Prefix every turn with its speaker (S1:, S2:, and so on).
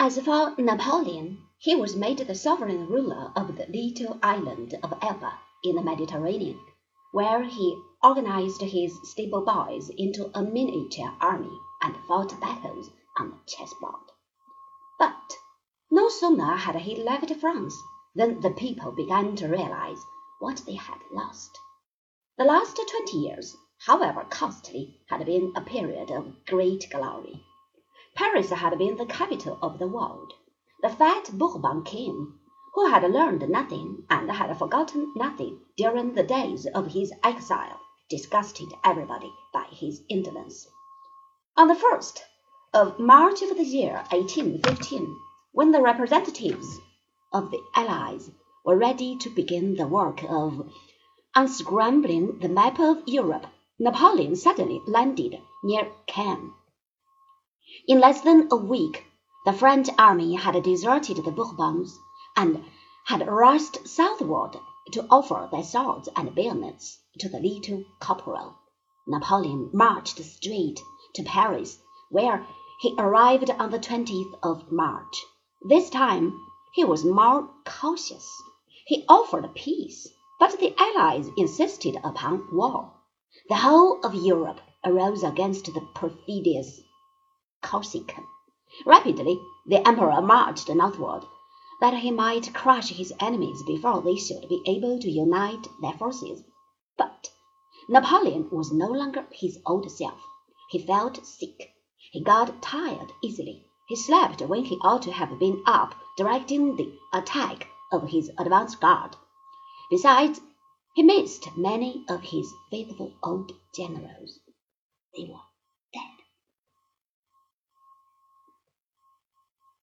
S1: As for Napoleon, he was made the sovereign ruler of the little island of Elba in the Mediterranean, where he organized his stable boys into a miniature army and fought battles on the chessboard. But no sooner had he left France than the people began to realize what they had lost. The last twenty years, however costly, had been a period of great glory. Paris had been the capital of the world. The fat Bourbon king, who had learned nothing and had forgotten nothing during the days of his exile, disgusted everybody by his indolence. On the first of March of the year 1815, when the representatives of the Allies were ready to begin the work of unscrambling the map of Europe, Napoleon suddenly landed near Cannes. In less than a week, the French army had deserted the Bourbons and had rushed southward to offer their swords and bayonets to the little corporal. Napoleon marched straight to Paris, where he arrived on the 20th of March. This time he was more cautious. He offered peace, but the Allies insisted upon war. The whole of Europe arose against the perfidious Corsican. Rapidly the Emperor marched northward, that he might crush his enemies before they should be able to unite their forces. But Napoleon was no longer his old self. He felt sick. He got tired easily. He slept when he ought to have been up directing the attack of his advance guard. Besides, he missed many of his faithful old generals. They were